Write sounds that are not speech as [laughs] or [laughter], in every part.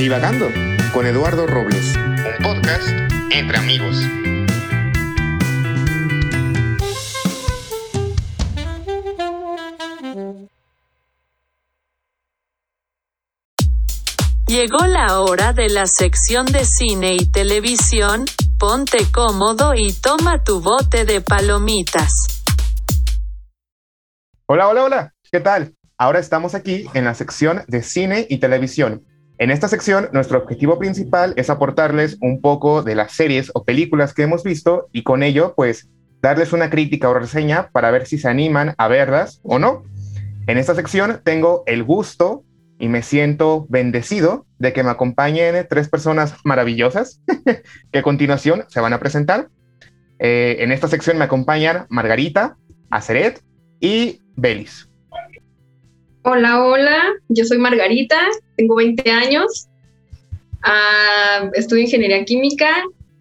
Divagando con Eduardo Robles, un podcast entre amigos. Llegó la hora de la sección de cine y televisión, ponte cómodo y toma tu bote de palomitas. Hola, hola, hola, ¿qué tal? Ahora estamos aquí en la sección de cine y televisión. En esta sección, nuestro objetivo principal es aportarles un poco de las series o películas que hemos visto y con ello, pues, darles una crítica o reseña para ver si se animan a verlas o no. En esta sección tengo el gusto y me siento bendecido de que me acompañen tres personas maravillosas [laughs] que a continuación se van a presentar. Eh, en esta sección me acompañan Margarita, Aceret y Belis. Hola, hola, yo soy Margarita, tengo 20 años, uh, estudio ingeniería química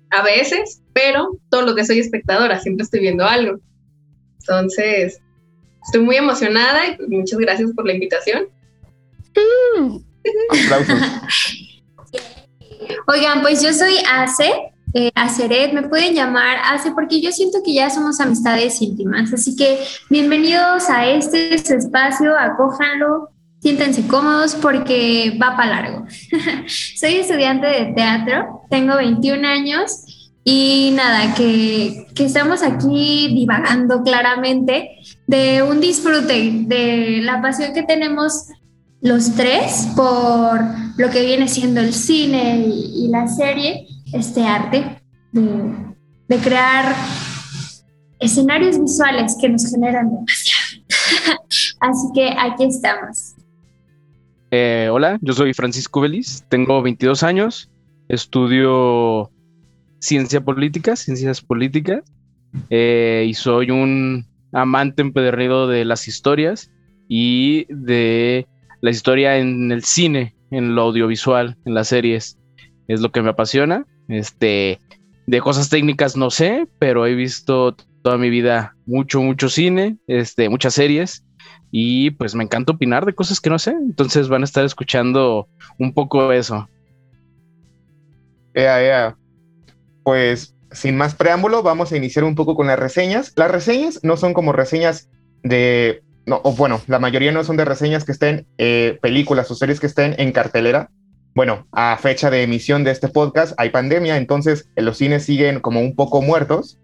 a veces, pero todo lo que soy espectadora, siempre estoy viendo algo. Entonces, estoy muy emocionada y muchas gracias por la invitación. [laughs] Oigan, pues yo soy Ace, eh, Aceret, me pueden llamar Ace porque yo siento que ya somos amistades íntimas, así que bienvenidos a este espacio, acójanlo, siéntense cómodos porque va para largo. [laughs] Soy estudiante de teatro, tengo 21 años y nada, que, que estamos aquí divagando claramente de un disfrute, de la pasión que tenemos los tres por lo que viene siendo el cine y, la serie, este arte de, crear escenarios visuales que nos generan demasiado. [laughs] Así que aquí estamos. Eh, hola, yo soy Francisco Belis, tengo 22 años, estudio ciencia política, ciencias políticas, eh, y soy un amante empedernido de las historias y de la historia en el cine, en lo audiovisual, en las series, es lo que me apasiona. Este, de cosas técnicas no sé, pero he visto toda mi vida mucho, mucho cine, este, muchas series y pues me encanta opinar de cosas que no sé, entonces van a estar escuchando un poco eso. Ea, ea. Pues sin más preámbulo, vamos a iniciar un poco con las reseñas. Las reseñas no son como reseñas de no, o bueno, la mayoría no son de reseñas que estén, eh, películas o series que estén en cartelera. Bueno, a fecha de emisión de este podcast hay pandemia, entonces los cines siguen como un poco muertos,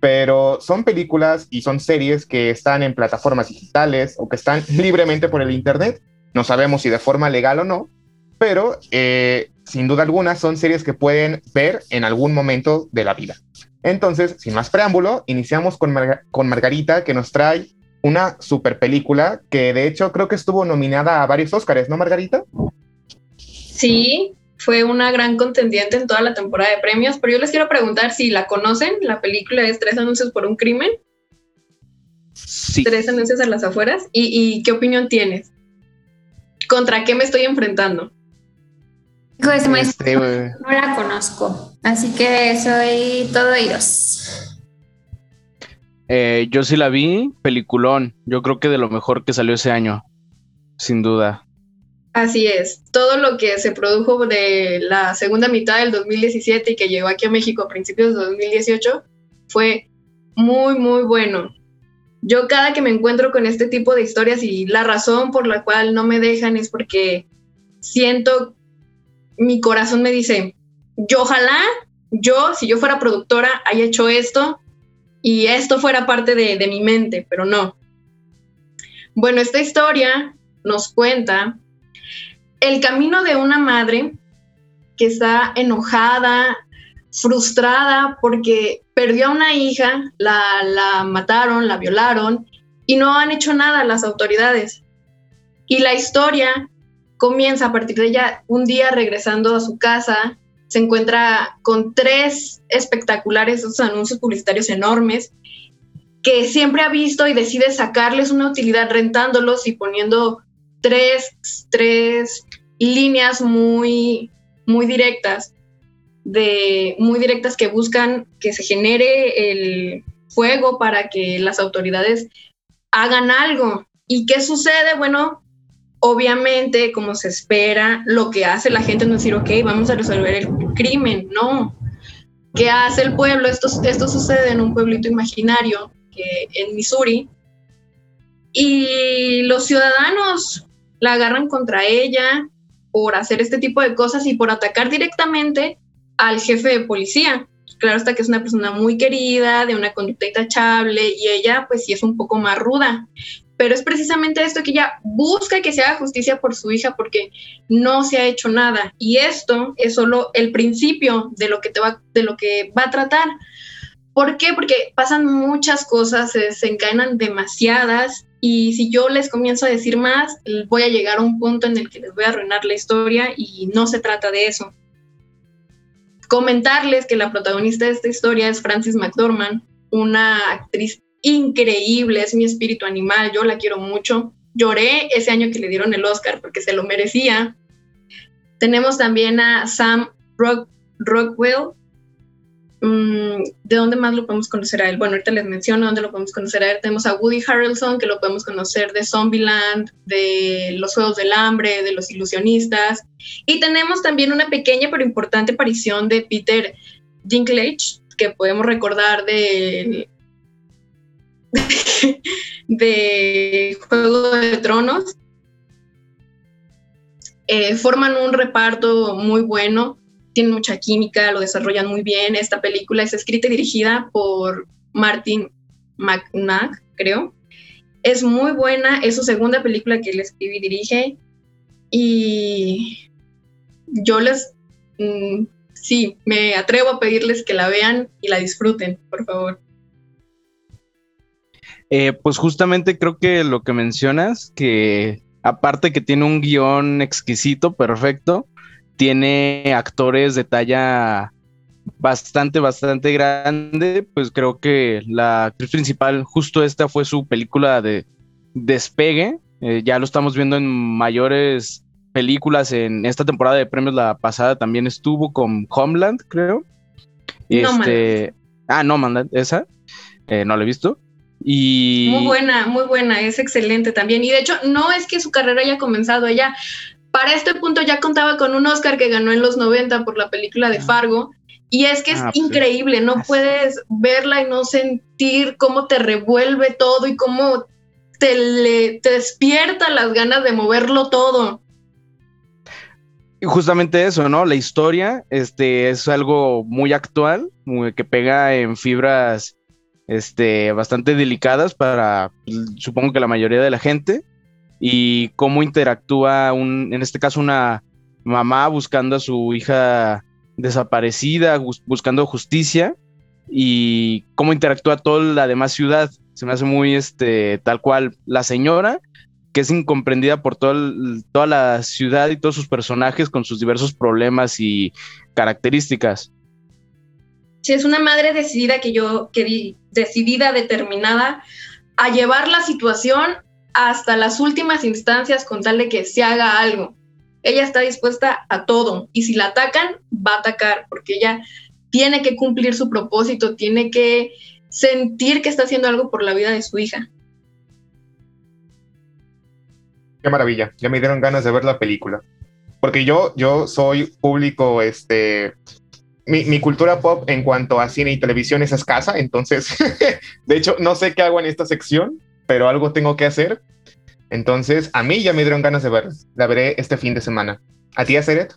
pero son películas y son series que están en plataformas digitales o que están [laughs] libremente por el Internet. No sabemos si de forma legal o no, pero eh, sin duda alguna son series que pueden ver en algún momento de la vida. Entonces, sin más preámbulo, iniciamos con, con Margarita, que nos trae una super película que de hecho creo que estuvo nominada a varios Oscars, ¿no, Margarita? Sí, fue una gran contendiente en toda la temporada de premios, pero yo les quiero preguntar si la conocen. La película es Tres anuncios por un crimen. Sí. Tres anuncios a las afueras. ¿Y, qué opinión tienes? ¿Contra qué me estoy enfrentando? Pues, este, no la conozco, así que soy todo oídos. Eh, yo sí la vi, peliculón. Yo creo que de lo mejor que salió ese año, sin duda. Así es. Todo lo que se produjo de la segunda mitad del 2017 y que llegó aquí a México a principios de 2018 fue muy, muy bueno. Yo cada que me encuentro con este tipo de historias y la razón por la cual no me dejan es porque siento, mi corazón me dice, yo ojalá, yo, si yo fuera productora, haya hecho esto y esto fuera parte de, mi mente, pero no. Bueno, esta historia nos cuenta el camino de una madre que está enojada, frustrada porque perdió a una hija, la, la, mataron, la violaron y no han hecho nada las autoridades. Y la historia comienza a partir de ella un día regresando a su casa se encuentra con tres espectaculares esos anuncios publicitarios enormes que siempre ha visto y decide sacarles una utilidad rentándolos y poniendo tres, tres líneas muy, muy directas, de, muy directas que buscan que se genere el fuego para que las autoridades hagan algo. ¿Y qué sucede? Bueno, Obviamente, como se espera, lo que hace la gente no es decir, ok, vamos a resolver el crimen, no. ¿Qué hace el pueblo? Esto, esto sucede en un pueblito imaginario que, en Missouri. Y los ciudadanos la agarran contra ella por hacer este tipo de cosas y por atacar directamente al jefe de policía. Claro está que es una persona muy querida, de una conducta intachable y ella pues sí es un poco más ruda. Pero es precisamente esto que ella busca que se haga justicia por su hija porque no se ha hecho nada. Y esto es solo el principio de lo que, te va, de lo que va a tratar. ¿Por qué? Porque pasan muchas cosas, se desencadenan demasiadas y si yo les comienzo a decir más, voy a llegar a un punto en el que les voy a arruinar la historia y no se trata de eso. Comentarles que la protagonista de esta historia es Frances McDormand, una actriz increíble, es mi espíritu animal, yo la quiero mucho. Lloré ese año que le dieron el Oscar porque se lo merecía. Tenemos también a Sam Rockwell, ¿De dónde más lo podemos conocer a él? Bueno, ahorita les menciono dónde lo podemos conocer a él. Tenemos a Woody Harrelson, que lo podemos conocer de Zombieland, de Los Juegos del Hambre, de Los Ilusionistas. Y tenemos también una pequeña pero importante aparición de Peter Dinklage, que podemos recordar de, [laughs] de Juego de Tronos. Eh, forman un reparto muy bueno tienen mucha química, lo desarrollan muy bien. Esta película es escrita y dirigida por Martin McNack, creo. Es muy buena, es su segunda película que él escribe y dirige. Y yo les, mm, sí, me atrevo a pedirles que la vean y la disfruten, por favor. Eh, pues justamente creo que lo que mencionas, que aparte que tiene un guion exquisito, perfecto, tiene actores de talla bastante, bastante grande, pues creo que la actriz principal, justo esta fue su película de despegue, eh, ya lo estamos viendo en mayores películas, en esta temporada de premios la pasada también estuvo con Homeland, creo. Este, ah, no, Mandan, esa, eh, no la he visto. Y... Muy buena, muy buena, es excelente también. Y de hecho, no es que su carrera haya comenzado ella, para este punto ya contaba con un Oscar que ganó en los 90 por la película de Fargo. Y es que es ah, pues increíble, no puedes verla y no sentir cómo te revuelve todo y cómo te, le, despierta las ganas de moverlo todo. Y justamente eso, ¿no? La historia este, es algo muy actual, que pega en fibras este, bastante delicadas para, supongo que la mayoría de la gente y cómo interactúa, un, en este caso, una mamá buscando a su hija desaparecida, buscando justicia y cómo interactúa toda la demás ciudad. Se me hace muy este, tal cual la señora, que es incomprendida por toda la ciudad y todos sus personajes con sus diversos problemas y características. Sí, es una madre decidida que yo, que decidida, determinada a llevar la situación hasta las últimas instancias con tal de que se haga algo. Ella está dispuesta a todo y si la atacan, va a atacar porque ella tiene que cumplir su propósito, tiene que sentir que está haciendo algo por la vida de su hija. Qué maravilla, ya me dieron ganas de ver la película. Porque yo, yo soy público, este, mi, mi, cultura pop en cuanto a cine y televisión es escasa, entonces, [laughs] de hecho, no sé qué hago en esta sección, pero algo tengo que hacer. Entonces, a mí ya me dieron ganas de ver. La veré este fin de semana. ¿A ti, Aceret?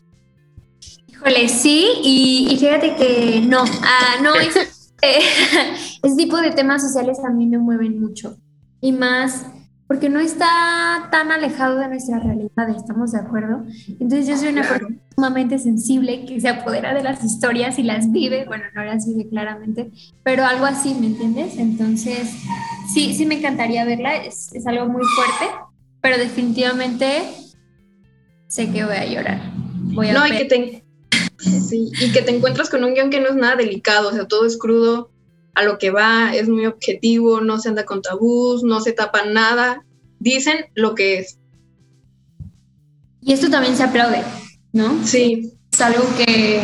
Híjole, sí, y, fíjate que no, ah, no, [laughs] es, eh, [laughs] ese tipo de temas sociales a mí me mueven mucho. Y más porque no está tan alejado de nuestra realidad, ¿estamos de acuerdo? Entonces yo soy una persona sumamente sensible que se apodera de las historias y las vive, bueno, no las vive claramente, pero algo así, ¿me entiendes? Entonces, sí, sí me encantaría verla, es, es algo muy fuerte, pero definitivamente sé que voy a llorar. Voy a no, y que, te, [laughs] sí, y que te encuentras con un guion que no es nada delicado, o sea, todo es crudo, a lo que va, es muy objetivo, no se anda con tabús, no se tapa nada, dicen lo que es. Y esto también se aplaude, ¿no? Sí. Es algo que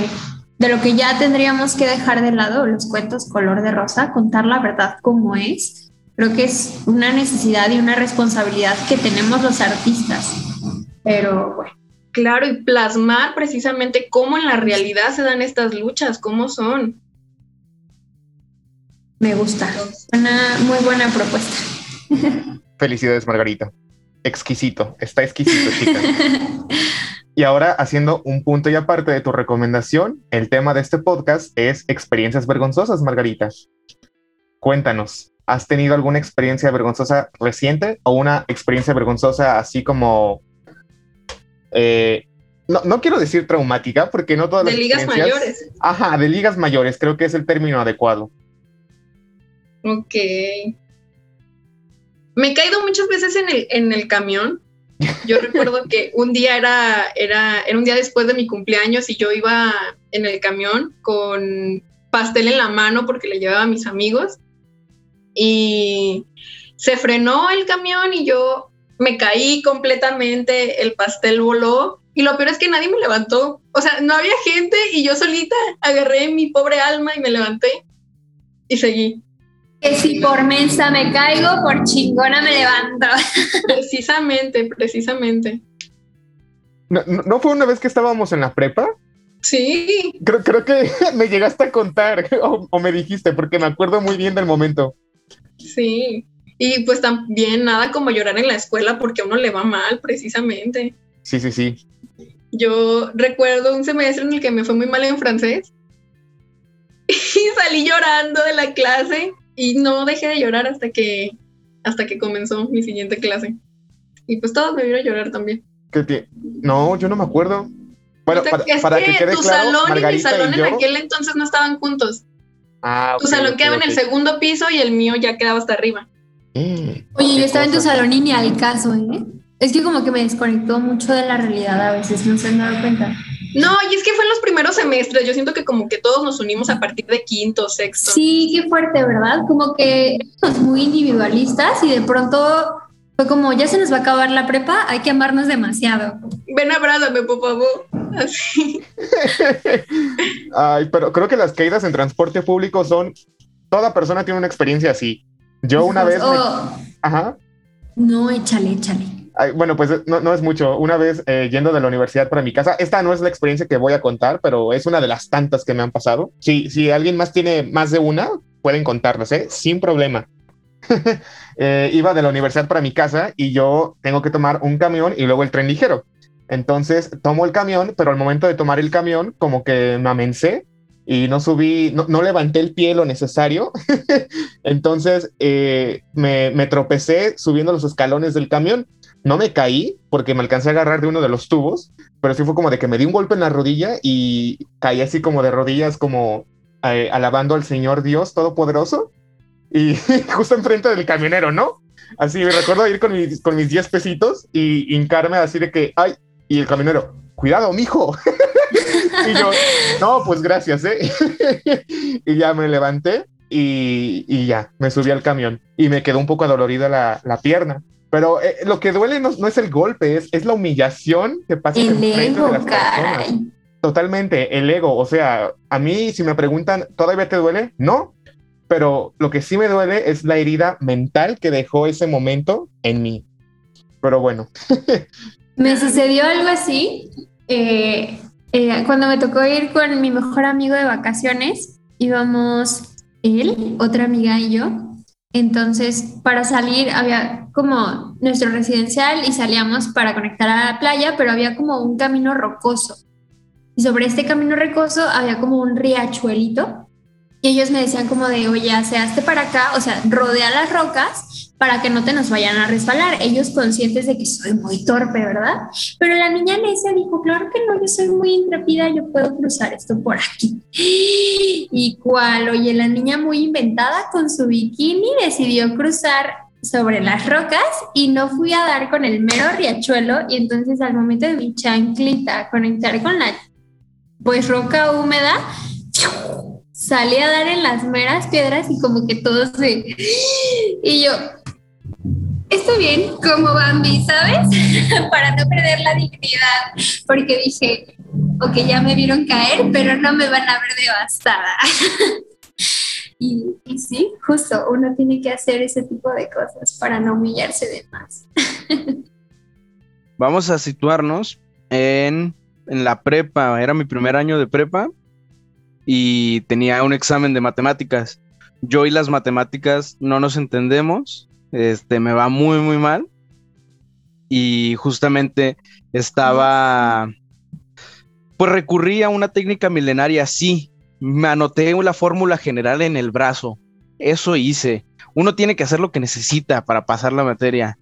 de lo que ya tendríamos que dejar de lado los cuentos color de rosa, contar la verdad como es. Creo que es una necesidad y una responsabilidad que tenemos los artistas. Pero bueno. Claro, y plasmar precisamente cómo en la realidad se dan estas luchas, cómo son. Me gusta. Una muy buena propuesta. Felicidades, Margarita. Exquisito, está exquisito, chica. Y ahora, haciendo un punto y aparte de tu recomendación, el tema de este podcast es experiencias vergonzosas, Margarita. Cuéntanos, ¿has tenido alguna experiencia vergonzosa reciente o una experiencia vergonzosa así como... eh, no, no quiero decir traumática porque no todas De las ligas experiencias- mayores. Ajá, de ligas mayores, creo que es el término adecuado. Ok. Me he caído muchas veces en el, en el camión. Yo [laughs] recuerdo que un día era, era, era un día después de mi cumpleaños y yo iba en el camión con pastel en la mano porque le llevaba a mis amigos. Y se frenó el camión y yo me caí completamente, el pastel voló. Y lo peor es que nadie me levantó. O sea, no había gente y yo solita agarré mi pobre alma y me levanté y seguí. Que si por mensa me caigo, por chingona me levanto. [laughs] Precisamente, precisamente. ¿No, no- fue una vez que estábamos en la prepa? Sí, Creo, creo que [laughs] me llegaste a contar [laughs] o, o me dijiste, porque me acuerdo muy bien del momento. sí. Y pues también nada como llorar en la escuela porque a uno le va mal, precisamente. Sí, sí, sí. Yo recuerdo un semestre en el que me fue muy mal en francés y salí llorando de la clase y no dejé de llorar hasta que hasta que comenzó mi siguiente clase. Y pues todos me vieron llorar también. ¿Qué tie- No, yo no me acuerdo. Bueno, para, es para que, que quede tu claro, salón y mi salón y yo... en aquel entonces no estaban juntos. Ah, Tu salón quedaba en el segundo piso y el mío ya quedaba hasta arriba. Eh, Oye, yo estaba en tu salón y ni al caso, ¿eh? Es que como que me desconectó mucho de la realidad a veces, no se han dado cuenta. No, y es que fue en los primeros semestres. Yo siento que como que todos nos unimos a partir de quinto, sexto. Sí, qué fuerte, ¿verdad? Como que somos muy individualistas y de pronto fue como, ya se nos va a acabar la prepa, hay que amarnos demasiado. Ven, abrázame, por favor. Así. Ay, pero creo que las caídas en transporte público son... Toda persona tiene una experiencia así. Yo una vez... me- Oh, Ajá. no, échale, échale. Bueno, pues no, no es mucho. Una vez eh, yendo de la universidad para mi casa, esta no es la experiencia que voy a contar, pero es una de las tantas que me han pasado. Si, si alguien más tiene más de una, pueden contarlas, ¿eh? Sin problema. [laughs] Eh, iba de la universidad para mi casa y yo tengo que tomar un camión y luego el tren ligero. Entonces tomo el camión, pero al momento de tomar el camión, como que me amencé y no subí, no, no levanté el pie lo necesario. [laughs] Entonces me tropecé subiendo los escalones del camión. No me caí porque me alcancé a agarrar de uno de los tubos, pero sí fue como de que me di un golpe en la rodilla y caí así como de rodillas, como eh, alabando al Señor Dios Todopoderoso. Y [laughs] justo enfrente del camionero, ¿no? Así me recuerdo ir con mis, con mis 10 pesitos y hincarme así de que, ay, y el camionero, cuidado, mijo. [laughs] y yo, no, pues gracias, ¿eh? [laughs] y ya me levanté y, ya, me subí al camión y me quedó un poco adolorida la, la pierna. Pero eh, lo que duele no, no es el golpe, es, es la humillación que pasa El enfrente de ego, las personas. caray. Totalmente, el ego. O sea, a mí si me preguntan, ¿todavía te duele? No, pero lo que sí me duele es la herida mental que dejó ese momento en mí. Pero bueno, [laughs] Me sucedió algo así eh, eh, cuando me tocó ir con mi mejor amigo de vacaciones. Íbamos él, otra amiga y yo. Entonces, para salir había como nuestro residencial y salíamos para conectar a la playa, pero había como un camino rocoso. Y sobre este camino rocoso había como un riachuelito. Y ellos me decían como de, oye, hazte para acá, o sea, rodea las rocas para que no te nos vayan a resbalar. Ellos conscientes de que soy muy torpe, ¿verdad? Pero la niña necia dijo, claro que no, yo soy muy intrépida, yo puedo cruzar esto por aquí. [gasps] Y cual, oye, la niña muy inventada con su bikini decidió cruzar sobre las rocas y no fui a dar con el mero riachuelo y entonces al momento de mi chanclita conectar con la pues roca húmeda salí a dar en las meras piedras y como que todos se y yo estoy bien como Bambi, ¿sabes? [laughs] Para no perder la dignidad, porque dije, ok, ya me vieron caer, pero no me van a ver devastada. [laughs] y, y sí, justo, uno tiene que hacer ese tipo de cosas para no humillarse de más. [laughs] vamos a situarnos en, en la prepa. Era mi primer año de prepa y tenía un examen de matemáticas. Yo y las matemáticas no nos entendemos. Este, me va muy, muy mal. Y justamente estaba, pues recurrí a una técnica milenaria, sí. Me anoté la fórmula general en el brazo. Eso hice. Uno tiene que hacer lo que necesita para pasar la materia.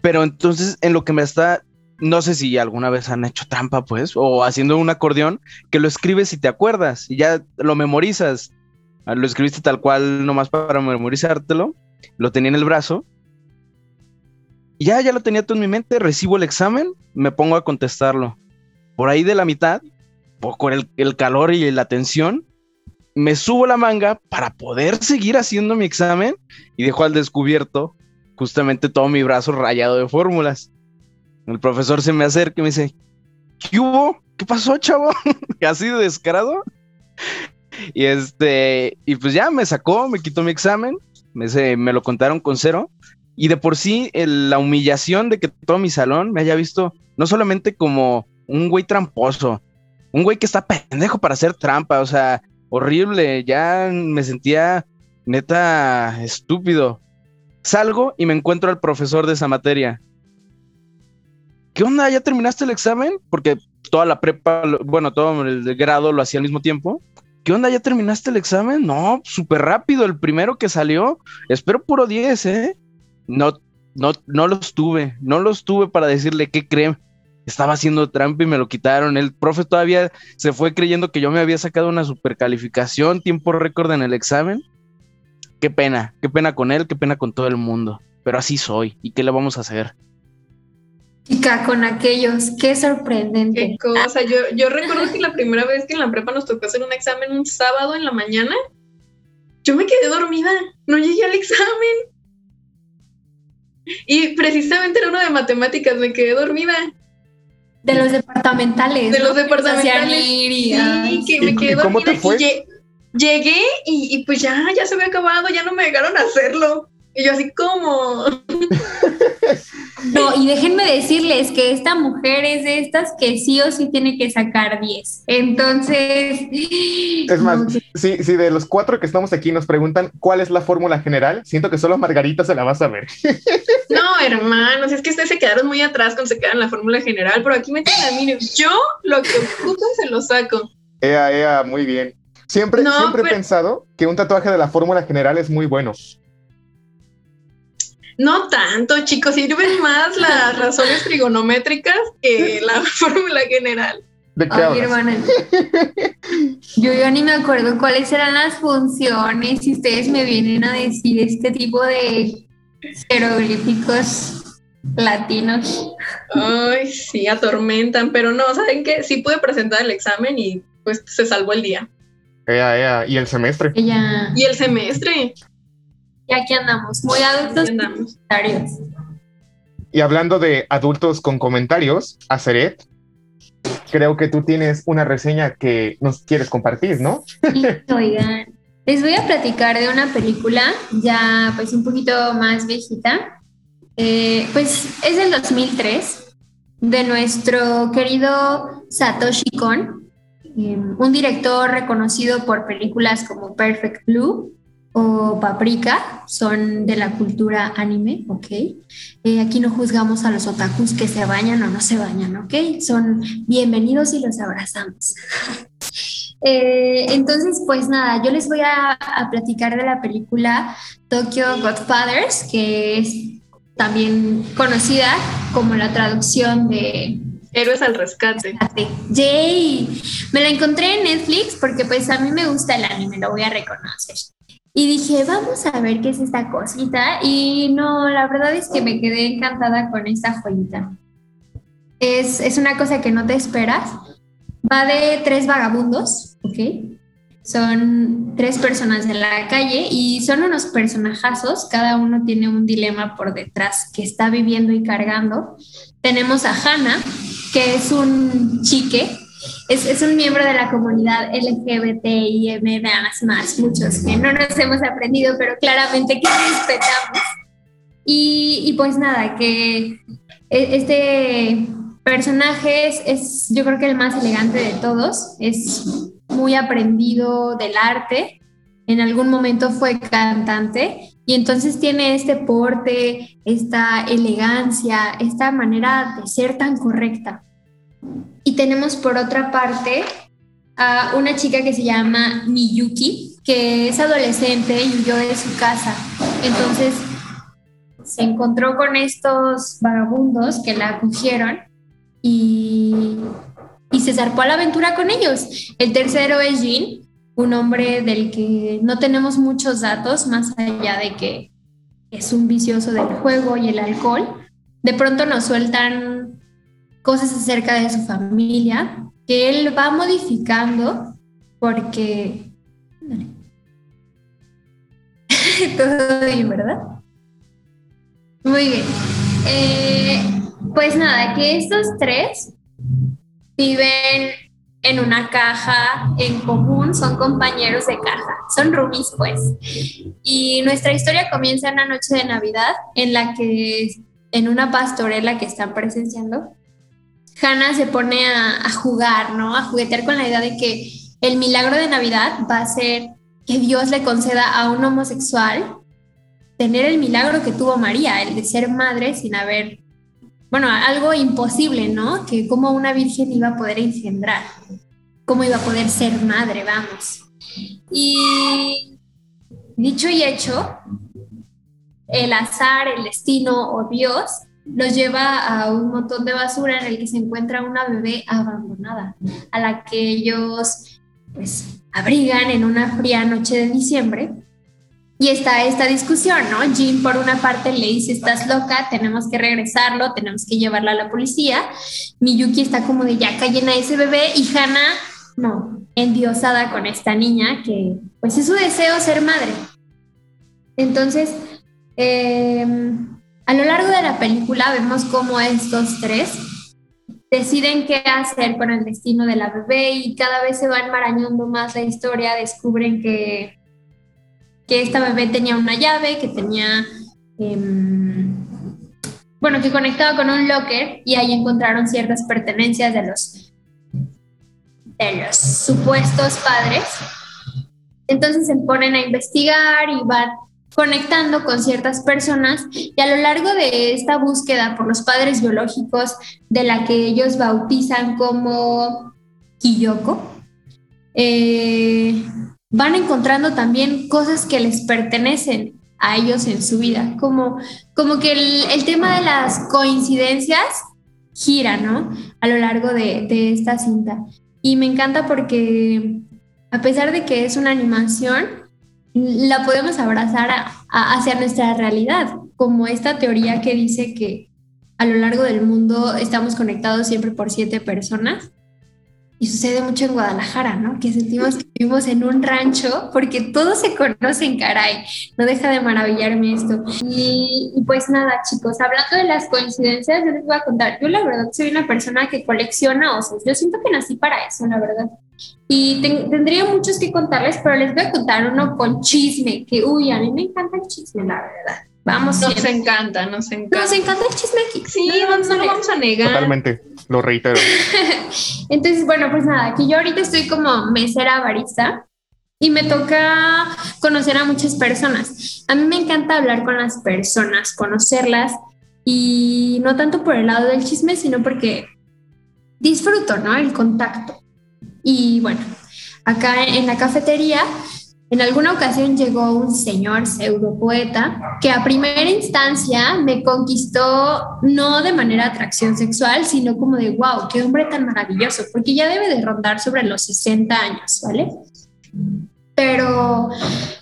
Pero entonces, en lo que me está, no sé si alguna vez han hecho trampa, pues, o haciendo un acordeón, que lo escribes y te acuerdas, y ya lo memorizas. Ah, lo escribiste tal cual, nomás para memorizártelo. Lo tenía en el brazo. Y ya, ya lo tenía todo en mi mente. Recibo el examen, me pongo a contestarlo. Por ahí de la mitad, con el, el calor y la tensión, me subo la manga para poder seguir haciendo mi examen y dejo al descubierto justamente todo mi brazo rayado de fórmulas. El profesor se me acerca y me dice, ¿qué hubo? ¿Qué pasó, chavo? [laughs] ¿Así de descarado? Y este, y pues ya me sacó, me quitó mi examen, me, me lo contaron con cero. Y de por sí, la humillación de que todo mi salón me haya visto no solamente como un güey tramposo, un güey que está pendejo para hacer trampa, o sea, horrible, ya me sentía neta estúpido. Salgo y me encuentro al profesor de esa materia. ¿Qué onda? ¿Ya terminaste el examen? Porque toda la prepa, bueno, todo el grado lo hacía al mismo tiempo. ¿Qué onda? ¿Ya terminaste el examen? No, súper rápido, el primero que salió. Espero puro 10, ¿eh? No, no, no los tuve, no los tuve para decirle qué creen estaba haciendo trampa y me lo quitaron. El profe todavía se fue creyendo que yo me había sacado una super calificación, tiempo récord en el examen. Qué pena, qué pena con él, qué pena con todo el mundo. Pero así soy. ¿Y qué le vamos a hacer? Chica, con aquellos, qué sorprendente. Qué cosa. Yo, yo recuerdo que la primera vez que en la prepa nos tocó hacer un examen un sábado en la mañana, yo me quedé dormida, no llegué al examen. Y precisamente era uno de matemáticas, me quedé dormida. De los departamentales. De los departamentales. Sí, que me quedé ¿Cómo te fue? llegué y, y, pues ya, ya se había acabado, ya no me dejaron hacerlo. Y yo así como... No, y déjenme decirles que esta mujer es de estas que sí o sí tiene que sacar 10. Entonces... Es más, si, si de los cuatro que estamos aquí nos preguntan cuál es la fórmula general, siento que solo Margarita se la va a saber. [laughs] No, hermanos, es que ustedes se quedaron muy atrás cuando se quedan en la fórmula general, pero aquí me tienen a mí. Yo lo que ocupo se lo saco. Ea, ea, muy bien. Siempre, siempre he pensado que un tatuaje de la fórmula general es muy bueno. No tanto, chicos, sirven más las [laughs] razones trigonométricas que la [laughs] fórmula general. ¿De qué Ay, hermana. Yo ya ni me acuerdo cuáles eran las funciones. Si ustedes me vienen a decir este tipo de jeroglíficos latinos. Ay, sí, atormentan, pero no, ¿saben qué? Sí pude presentar el examen y pues se salvó el día. Ea, ea. ¿Y el semestre? Ella... Y el semestre. Y aquí andamos, muy adultos andamos. comentarios. Y hablando de adultos con comentarios, Aceret, creo que tú tienes una reseña que nos quieres compartir, ¿no? Sí, [laughs] oigan, les voy a platicar de una película ya pues un poquito más viejita. Eh, pues es del 2003 de nuestro querido Satoshi Kon, eh, un director reconocido por películas como Perfect Blue, o paprika son de la cultura anime, ¿ok? Eh, aquí no juzgamos a los otakus que se bañan o no se bañan, ¿ok? Son bienvenidos y los abrazamos. [laughs] Eh, entonces, pues nada, yo les voy a, a, platicar de la película Tokyo Godfathers, que es también conocida como la traducción de Héroes al rescate. Yay. Me la encontré en Netflix porque pues a mí me gusta el anime, lo voy a reconocer. Y dije, vamos a ver qué es esta cosita. Y no, la verdad es que me quedé encantada con esta joyita. Es, es una cosa que no te esperas. Va de tres vagabundos, ¿ok? Son tres personas en la calle y son unos personajazos. Cada uno tiene un dilema por detrás que está viviendo y cargando. Tenemos a Hannah, que es un chique es, es, un miembro de la comunidad LGBTI, más, muchos que no nos hemos aprendido, pero claramente que respetamos. Y, y, pues nada, que e, este personaje es, es, yo creo que el más elegante de todos, es muy aprendido del arte, en algún momento fue cantante y entonces tiene este porte, esta elegancia, esta manera de ser tan correcta. Y tenemos por otra parte a una chica que se llama Miyuki, que es adolescente y huyó de su casa. Entonces se encontró con estos vagabundos que la acogieron y, y se zarpó a la aventura con ellos. El tercero es Jin, un hombre del que no tenemos muchos datos, más allá de que es un vicioso del juego y el alcohol. De pronto nos sueltan cosas acerca de su familia que él va modificando porque... [laughs] Todo bien, ¿verdad? Muy bien. Eh, pues nada, que estos tres viven en una caja en común, son compañeros de caja, son roomies pues. Y nuestra historia comienza en una noche de Navidad en la que en una pastorela que están presenciando, Hannah se pone a, jugar, ¿no? A juguetear con la idea de que el milagro de Navidad va a ser que Dios le conceda a un homosexual tener el milagro que tuvo María, el de ser madre sin haber bueno, algo imposible, ¿no? Que como una virgen iba a poder engendrar, cómo iba a poder ser madre, vamos. Y dicho y hecho, el azar, el destino o Dios los lleva a un montón de basura en el que se encuentra una bebé abandonada, a la que ellos pues abrigan en una fría noche de diciembre y está esta discusión, ¿no? Jim por una parte le dice, estás loca, tenemos que regresarlo, tenemos que llevarla a la policía. Miyuki está como de, ya callen a ese bebé y Hannah, no, endiosada con esta niña que pues es su deseo ser madre. Entonces, em, a lo largo de la película vemos cómo estos tres deciden qué hacer con el destino de la bebé y cada vez se va enmarañando más la historia, descubren que que esta bebé tenía una llave, que tenía, em, bueno, que conectaba con un locker y ahí encontraron ciertas pertenencias de los, de los supuestos padres. Entonces se ponen a investigar y van conectando con ciertas personas y a lo largo de esta búsqueda por los padres biológicos de la que ellos bautizan como Kiyoko, eh, van encontrando también cosas que les pertenecen a ellos en su vida, como, como que el, tema de las coincidencias gira, ¿no? A lo largo de, esta cinta. Y me encanta porque a pesar de que es una animación, la podemos abrazar hacia nuestra realidad, como esta teoría que dice que a lo largo del mundo estamos conectados siempre por siete personas y sucede mucho en Guadalajara, ¿no? Que sentimos que vivimos en un rancho porque todos se conocen, caray. No deja de maravillarme esto. Y, pues nada, chicos, hablando de las coincidencias, yo les voy a contar. Yo la verdad soy una persona que colecciona osos. Yo siento que nací para eso, la verdad. Y tendría muchos que contarles, pero les voy a contar uno con chisme, que uy, a mí me encanta el chisme, la verdad. Vamos. Nos encanta, nos encanta. Nos encanta el chisme aquí. Sí, no, no lo vamos a negar. Totalmente lo reitero. [laughs] Entonces, bueno, pues nada, aquí yo ahorita estoy como mesera barista y me toca conocer a muchas personas. A mí me encanta hablar con las personas, conocerlas y no tanto por el lado del chisme, sino porque disfruto, ¿no? El contacto. Y bueno, acá en la cafetería en alguna ocasión llegó un señor pseudopoeta que a primera instancia me conquistó no de manera atracción sexual, sino como de, wow, qué hombre tan maravilloso, porque ya debe de rondar sobre los 60 años, ¿vale? Pero...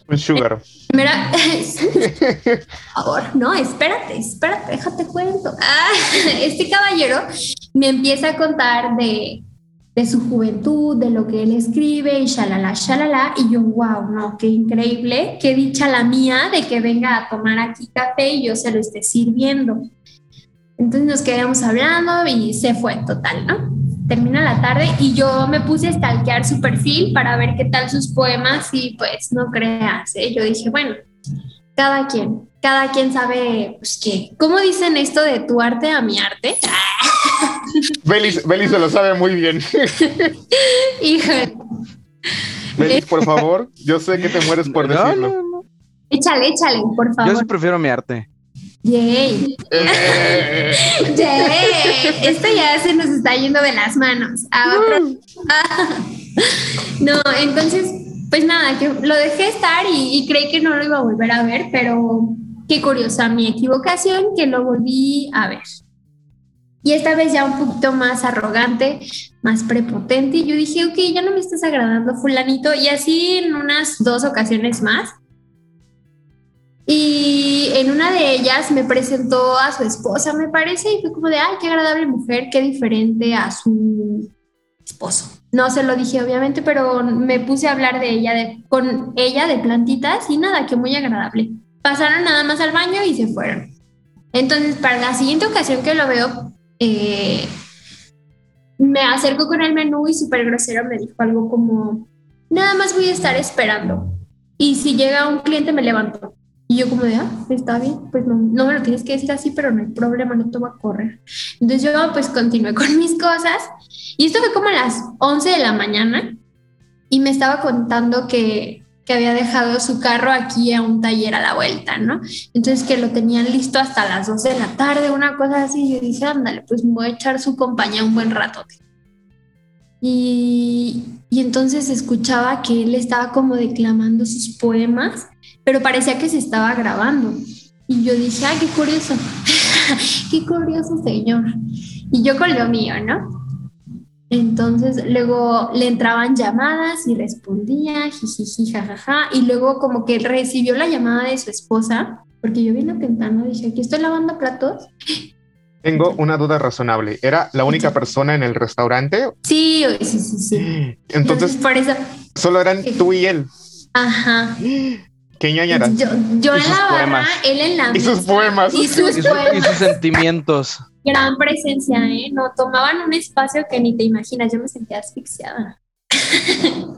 Un sugar. Mira, [laughs] por favor, no, espérate, espérate, déjate cuento. Ah, [laughs] este caballero me empieza a contar de de su juventud, de lo que él escribe y shalala, shalala. Y yo, wow, no, qué increíble, qué dicha la mía de que venga a tomar aquí café y yo se lo esté sirviendo. Entonces nos quedamos hablando y se fue total, ¿no? Termina la tarde y yo me puse a stalkear su perfil para ver qué tal sus poemas y pues no creas, ¿eh? yo dije, bueno, cada quien, cada quien sabe, pues qué. ¿Cómo dicen esto de tu arte a mi arte? [laughs] Belis, Belis se lo sabe muy bien. [laughs] Híjole. Belis, por favor, yo sé que te mueres por [laughs] No, decirlo. no, no. Échale, échale, por Yo favor. sí prefiero mi arte. Yay. Eh, Yay. Esto ya se nos está yendo de las manos. A otro- No, entonces, pues nada, que lo dejé estar y, y creí que no lo iba a volver a ver, pero qué curiosa mi equivocación que lo volví a ver. Y esta vez ya un poquito más arrogante, más prepotente. Y yo dije, ok, ya no me estás agradando, fulanito. Y así en unas dos ocasiones más. Y en una de ellas me presentó a su esposa, me parece, y fue como de, ay, qué agradable mujer, qué diferente a su esposo. No se lo dije, obviamente, pero me puse a hablar de ella, de, con ella de plantitas y nada, que muy agradable. Pasaron nada más al baño y se fueron. Entonces, para la siguiente ocasión que lo veo, eh, me acerco con el menú y súper grosero me dijo algo como, nada más voy a estar esperando. Y si llega un cliente me levanto. Y yo como de, ah, está bien, pues no, no me lo tienes que decir así, pero no hay problema, no te voy a correr. Entonces yo pues continué con [laughs] mis cosas y esto fue como a las 11 de la mañana y me estaba contando que, que había dejado su carro aquí a un taller a la vuelta, ¿no? Entonces que lo tenían listo hasta las 12 de la tarde, una cosa así. Yo dije, ándale, pues me voy a echar su compañía un buen rato. Y, y entonces escuchaba que él estaba como declamando sus poemas, pero parecía que se estaba grabando. Y yo dije, ay, qué curioso, [laughs] qué curioso señor. Y yo con lo mío, ¿no? Entonces luego le entraban llamadas y respondía, jijiji, jajaja, y luego como que recibió la llamada de su esposa, porque yo vine temprano, dije, aquí estoy lavando platos. Tengo una duda razonable. ¿Era la única persona en el restaurante? Sí, sí, sí, sí. Entonces, por eso, solo eran tú y él. ajá. ¿Qué ñañaras? Yo, yo en la barra, poemas. él en la Y sus poemas. Y sus Y, su- y poemas. sus sentimientos. Gran presencia, ¿eh? No, tomaban un espacio que ni te imaginas, yo me sentía asfixiada. [laughs]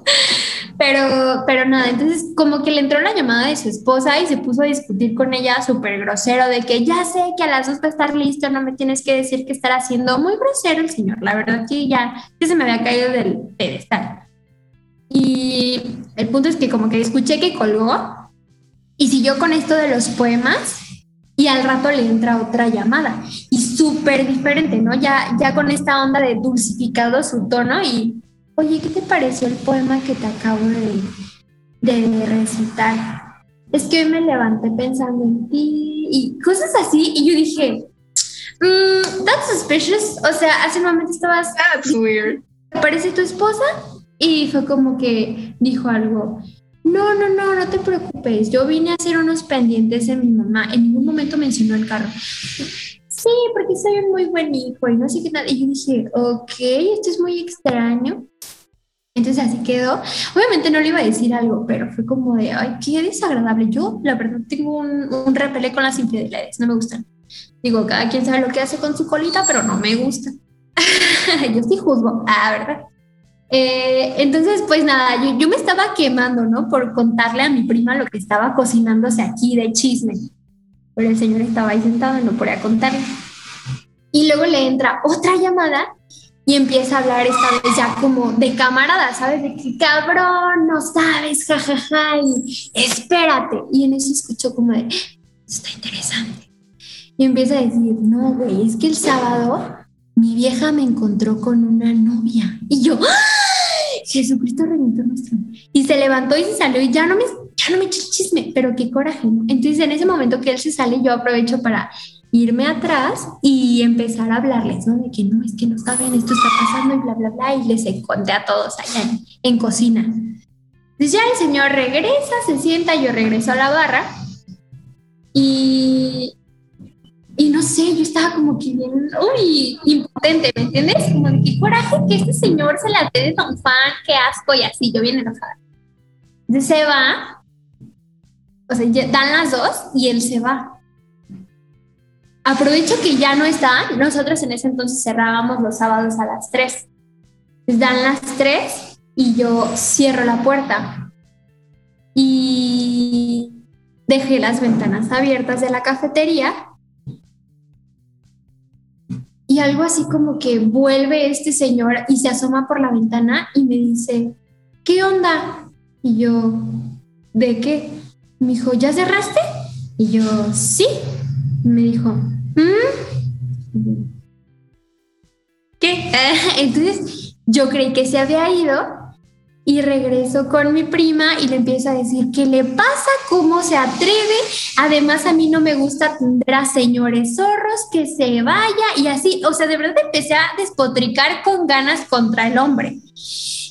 pero, pero nada, entonces como que le entró la llamada de su esposa y se puso a discutir con ella súper grosero de que ya sé que a las dos va a estar listo, no me tienes que decir qué estar haciendo. Muy grosero el señor, la verdad que ya que se me había caído del pedestal. Y el punto es que como que escuché que colgó y siguió con esto de los poemas y al rato le entra otra llamada y súper diferente, ¿no? Ya, ya con esta onda de dulcificado su tono y, oye, ¿qué te pareció el poema que te acabo de, de recitar? Es que hoy me levanté pensando en ti y cosas así y yo dije, mm, that's suspicious, o sea, hace un momento estabas That's weird. ¿te parece tu esposa? Y fue como que dijo algo, no, no, no, no te preocupes, yo vine a hacer unos pendientes de mi mamá, en ningún momento mencionó el carro. Sí, porque soy un muy buen hijo y no sé qué tal. Y yo dije, ok, esto es muy extraño. Entonces así quedó. Obviamente no le iba a decir algo, pero fue como de, ay, qué desagradable. Yo, la verdad, tengo un, un repele con las infidelidades, no me gustan. Digo, cada quien sabe lo que hace con su colita, pero no me gusta. [laughs] yo sí juzgo, ah, ¿verdad? Eh, entonces, pues nada, yo, yo me estaba quemando, ¿no? Por contarle a mi prima lo que estaba cocinándose aquí de chisme. Pero el señor estaba ahí sentado y no podía contarle. Y luego le entra otra llamada y empieza a hablar esta vez ya como de camarada, ¿sabes? De que cabrón, no sabes, jajaja, y espérate. Y en eso escuchó como de, está interesante. Y empieza a decir, no, güey, es que el sábado mi vieja me encontró con una novia. Y yo, ¡ay! Jesucristo reventó nuestro. Y se levantó y se salió y ya no me, ya no me echó el chisme, pero qué coraje, ¿no? Entonces en ese momento que él se sale, yo aprovecho para irme atrás y empezar a hablarles, ¿no? De que no, es que no saben, esto está pasando y bla, bla, bla. Y les conté a todos allá en, en cocina. Entonces ya el señor regresa, se sienta, yo regreso a la barra y, y no sé, yo estaba como que bien, uy, impotente, ¿me entiendes? Como de qué coraje que este señor se la dé de Don Juan, qué asco y así, yo bien enojada. Entonces se va, o sea, dan las dos y él se va. Aprovecho que ya no está, nosotros en ese entonces cerrábamos los sábados a las 3. Entonces dan las 3 y yo cierro la puerta. Y dejé las ventanas abiertas de la cafetería y algo así como que vuelve este señor y se asoma por la ventana y me dice, ¿qué onda? Y yo, ¿de qué? Me dijo, ¿ya cerraste? Y yo, sí. Me dijo, ¿Mm? ¿qué? [laughs] Entonces yo creí que se había ido y regreso con mi prima y le empiezo a decir, ¿qué le pasa? ¿Cómo se atreve? Además, a mí no me gusta atender a señores zorros, que se vaya y así. O sea, de verdad empecé a despotricar con ganas contra el hombre.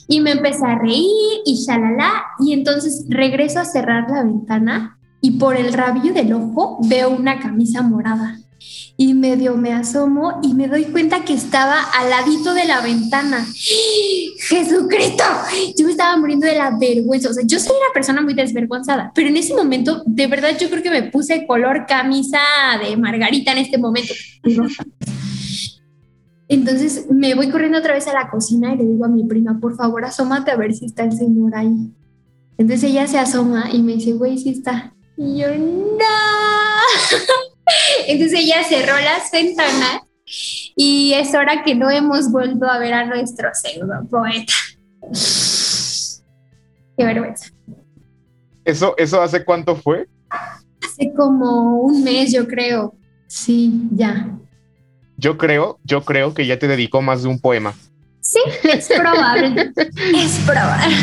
Y me empecé a reír y shalala. Y entonces regreso a cerrar la ventana y por el rabillo del ojo veo una camisa morada y medio me asomo y me doy cuenta que estaba al ladito de la ventana. [gasps] Jesucristo, yo me estaba muriendo de la vergüenza. O sea, yo soy una persona muy desvergonzada, pero en ese momento, de verdad, yo creo que me puse color camisa de Margarita en este momento. Entonces me voy corriendo otra vez a la cocina y le digo a mi prima, por favor, asómate a ver si está el señor ahí. Entonces ella se asoma y me dice, güey, sí está. Y yo, no. [laughs] Entonces ella cerró las ventanas y es hora que no hemos vuelto a ver a nuestro pseudo poeta. Qué vergüenza. ¿Eso, ¿Eso hace cuánto fue? Hace como un mes, yo creo. Sí, ya. Yo creo, yo creo que ya te dedicó más de un poema. Sí, es probable. [laughs] es probable.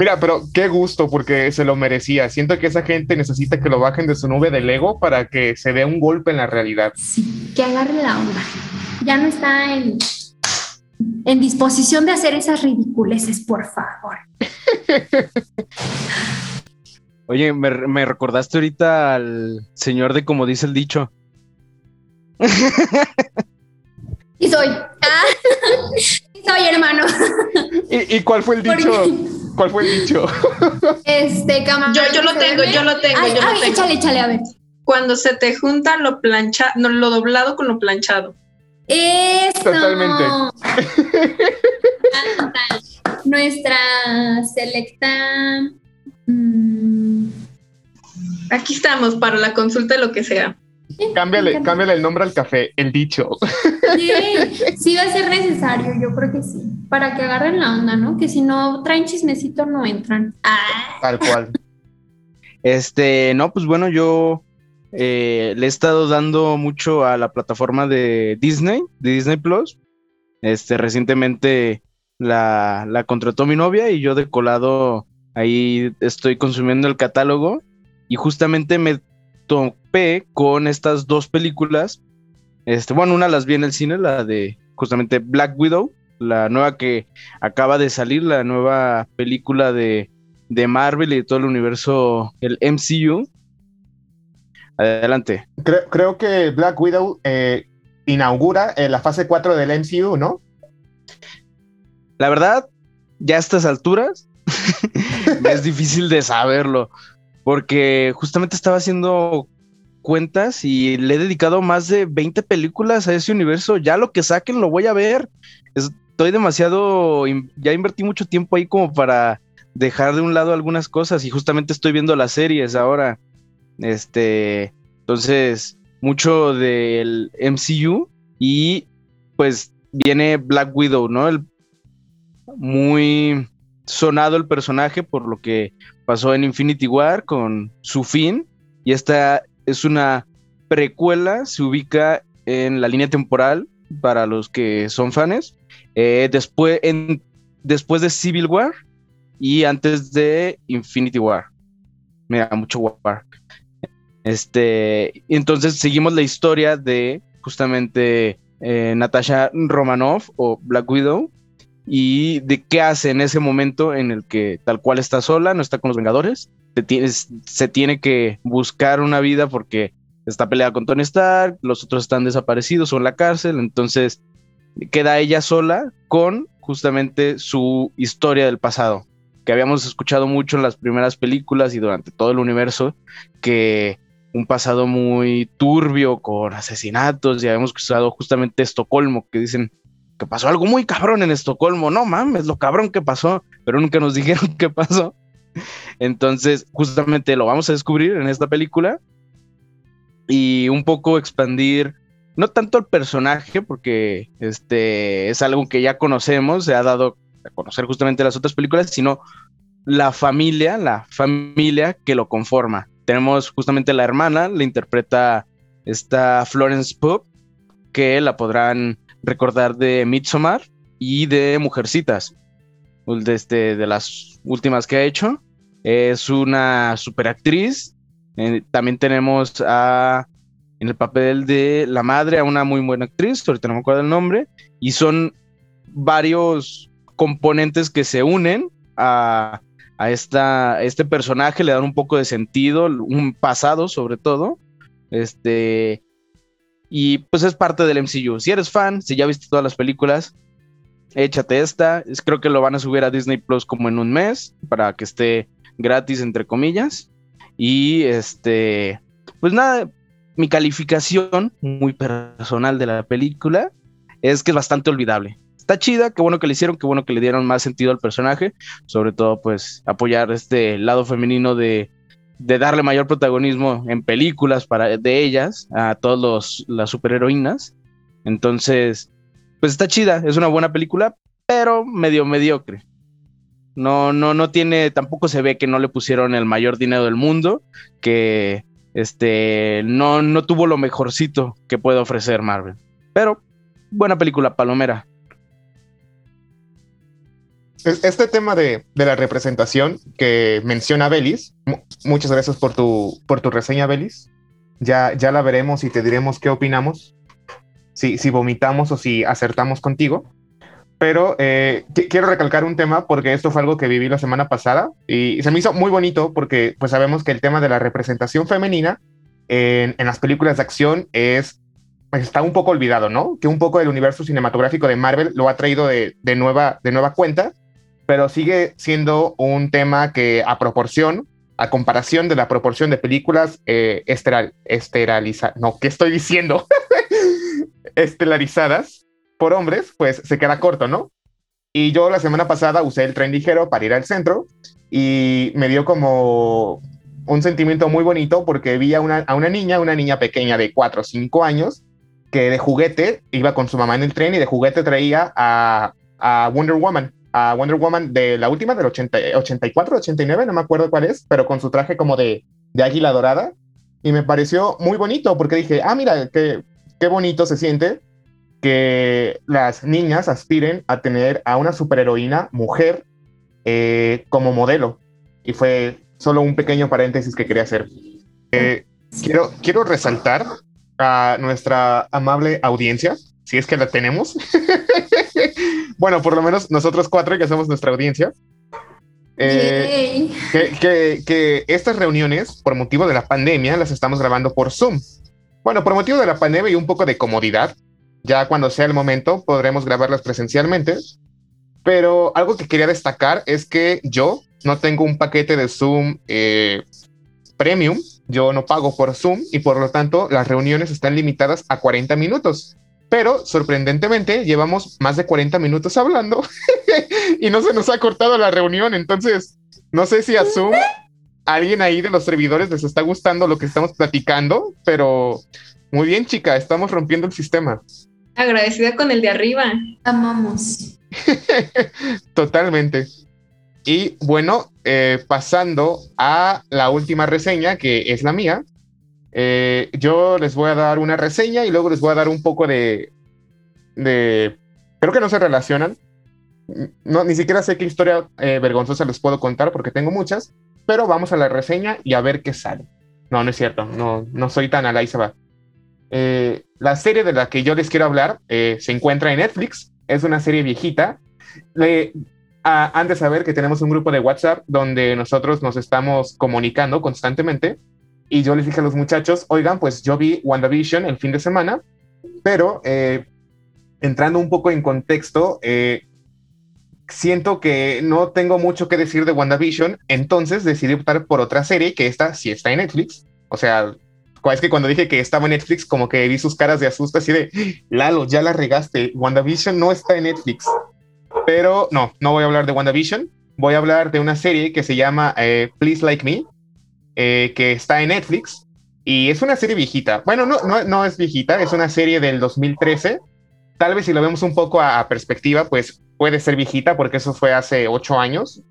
Mira, pero qué gusto porque se lo merecía. Siento que esa gente necesita que lo bajen de su nube del ego para que se dé un golpe en la realidad. Sí, que agarre la onda. Ya no está en, en disposición de hacer esas ridiculeces, por favor. [laughs] Oye, me, me recordaste ahorita al señor de como dice el dicho. Y soy. [laughs] Ah, soy hermano. [laughs] ¿Y, ¿Y, cuál fue el dicho? ¿Cuál fue el dicho? [laughs] Este, Yo, yo lo tengo, yo lo tengo, ay, yo ay, lo tengo. Échale, échale, a ver. Cuando se te junta lo plancha, no, lo doblado con lo planchado. Eso. Totalmente. [laughs] Nuestra selecta. mm, Aquí estamos para la consulta de lo que sea. Cámbiale, cámbiale el nombre al café, el dicho. Sí, [laughs] sí va a ser necesario, yo creo que sí, para que agarren la onda, ¿no? Que si no traen chismecito no entran. Ah, Tal cual. [laughs] Este, no, pues bueno, yo eh, le he estado dando mucho a la plataforma de Disney, de Disney Plus. Este, recientemente la, la contrató mi novia y yo de colado ahí estoy consumiendo el catálogo y justamente me topé con estas dos películas. Este, bueno, una las vi en el cine, la de justamente Black Widow, la nueva que acaba de salir, la nueva película de, de Marvel y de todo el universo, el MCU. Adelante. Creo, creo que Black Widow eh, inaugura eh, la fase 4 del MCU, ¿no? La verdad, ya a estas alturas [laughs] es difícil de saberlo, porque justamente estaba haciendo cuentas y le he dedicado más de 20 películas a ese universo. Ya lo que saquen lo voy a ver. Estoy demasiado, ya invertí mucho tiempo ahí como para dejar de un lado algunas cosas y justamente estoy viendo las series ahora. Este, entonces, mucho del MCU y pues viene Black Widow, ¿no? El, muy sonado el personaje por lo que pasó en Infinity War con su fin y esta es una precuela, se ubica en la línea temporal para los que son fans, eh, después, después de Civil War y antes de Infinity War. Me da mucho War. Este, entonces seguimos la historia de justamente eh, Natasha Romanoff o Black Widow y de qué hace en ese momento en el que tal cual está sola, no está con los Vengadores, se tiene, que buscar una vida porque está peleada con Tony Stark, los otros están desaparecidos o en la cárcel, entonces queda ella sola con justamente su historia del pasado, que habíamos escuchado mucho en las primeras películas y durante todo el universo, que un pasado muy turbio con asesinatos, y habíamos escuchado justamente Estocolmo, que dicen que pasó algo muy cabrón en Estocolmo, no mames, lo cabrón que pasó, pero nunca nos [laughs] dijeron qué pasó. Entonces, justamente lo vamos a descubrir en esta película y un poco expandir no tanto el personaje, porque este es algo que ya conocemos, se ha dado a conocer justamente las otras películas, sino la familia, la familia que lo conforma. Tenemos justamente la hermana, la interpreta esta Florence Pugh, que la podrán recordar de Midsommar y de Mujercitas, de, este, de las últimas que ha hecho. Es una superactriz. Eh, también tenemos a en el papel de la madre a una muy buena actriz, ahorita no me acuerdo el nombre, y son varios componentes que se unen a, esta, este personaje, le dan un poco de sentido, un pasado sobre todo, este, y pues es parte del MCU. Si eres fan, si ya viste todas las películas, échate esta, creo que lo van a subir a Disney Plus como en un mes, para que esté gratis, entre comillas, y este, pues nada, mi calificación muy personal de la película es que es bastante olvidable. Está chida, qué bueno que le hicieron, qué bueno que le dieron más sentido al personaje, sobre todo pues apoyar este lado femenino de, darle mayor protagonismo en películas para, de ellas a todas las superheroínas. Entonces, pues está chida, es una buena película, pero medio mediocre. No, no, no tiene, tampoco se ve que no le pusieron el mayor dinero del mundo, que este, no, no tuvo lo mejorcito que puede ofrecer Marvel. Pero, buena película, Palomera. Este tema de, la representación que menciona Belis, muchas gracias por tu, por tu reseña, Belis. Ya, ya la veremos y te diremos qué opinamos, si, si vomitamos o si acertamos contigo. Pero eh, quiero recalcar un tema porque esto fue algo que viví la semana pasada y se me hizo muy bonito porque pues sabemos que el tema de la representación femenina en, las películas de acción es pues, está un poco olvidado, ¿no? Que un poco el universo cinematográfico de Marvel lo ha traído de, nueva, de nueva cuenta, pero sigue siendo un tema que a proporción, a comparación de la proporción de películas eh, esteral, esteralizadas, no, ¿qué estoy diciendo? [laughs] Estelarizadas, por hombres, pues se queda corto, ¿no? Y yo la semana pasada usé el tren ligero para ir al centro y me dio como un sentimiento muy bonito porque vi a una, a una niña, una niña pequeña de 4 o 5 años, que de juguete iba con su mamá en el tren y de juguete traía a, a Wonder Woman, a Wonder Woman de la última, del 80, 84, 89, no me acuerdo cuál es, pero con su traje como de, de águila dorada. Y me pareció muy bonito porque dije, ah, mira, qué, qué bonito se siente que las niñas aspiren a tener a una superheroína mujer eh, como modelo. Y fue solo un pequeño paréntesis que quería hacer. Eh, quiero, quiero resaltar a nuestra amable audiencia, si es que la tenemos. [laughs] bueno, por lo menos nosotros cuatro que somos nuestra audiencia. Eh, que, que, estas reuniones, por motivo de la pandemia, las estamos grabando por Zoom. Bueno, por motivo de la pandemia y un poco de comodidad, ya cuando sea el momento podremos grabarlas presencialmente. Pero algo que quería destacar es que yo no tengo un paquete de Zoom eh, premium, yo no pago por Zoom y por lo tanto las reuniones están limitadas a 40 minutos. Pero sorprendentemente llevamos más de 40 minutos hablando [laughs] y no se nos ha cortado la reunión. Entonces, no sé si a Zoom alguien ahí de los servidores les está gustando lo que estamos platicando, pero muy bien, chica, estamos rompiendo el sistema. Agradecida con el de arriba. Amamos. [laughs] Totalmente. Y bueno, eh, pasando a la última reseña, que es la mía, eh, yo les voy a dar una reseña y luego les voy a dar un poco de, de... Creo que no se relacionan. No, ni siquiera sé qué historia eh, vergonzosa les puedo contar porque tengo muchas, pero vamos a la reseña y a ver qué sale. No, no es cierto, no, no soy tan va. Eh, la serie de la que yo les quiero hablar eh, se encuentra en Netflix, es una serie viejita. Le, han de saber que tenemos un grupo de WhatsApp donde nosotros nos estamos comunicando constantemente y yo les dije a los muchachos, oigan, pues yo vi WandaVision el fin de semana, pero eh, entrando un poco en contexto, siento que no tengo mucho que decir de WandaVision, entonces decidí optar por otra serie que esta sí está en Netflix. O sea, es que cuando dije que estaba en Netflix, como que vi sus caras de asusto, así de, Lalo, ya la regaste, WandaVision no está en Netflix. Pero no, no voy a hablar de WandaVision. voy a hablar de una serie que se llama eh, Please Like Me, eh, que está en Netflix y es una serie viejita. Bueno, no, no, no es viejita, es una serie del 2013. Tal vez si lo vemos un poco a, perspectiva, pues puede ser viejita porque eso fue hace ocho años,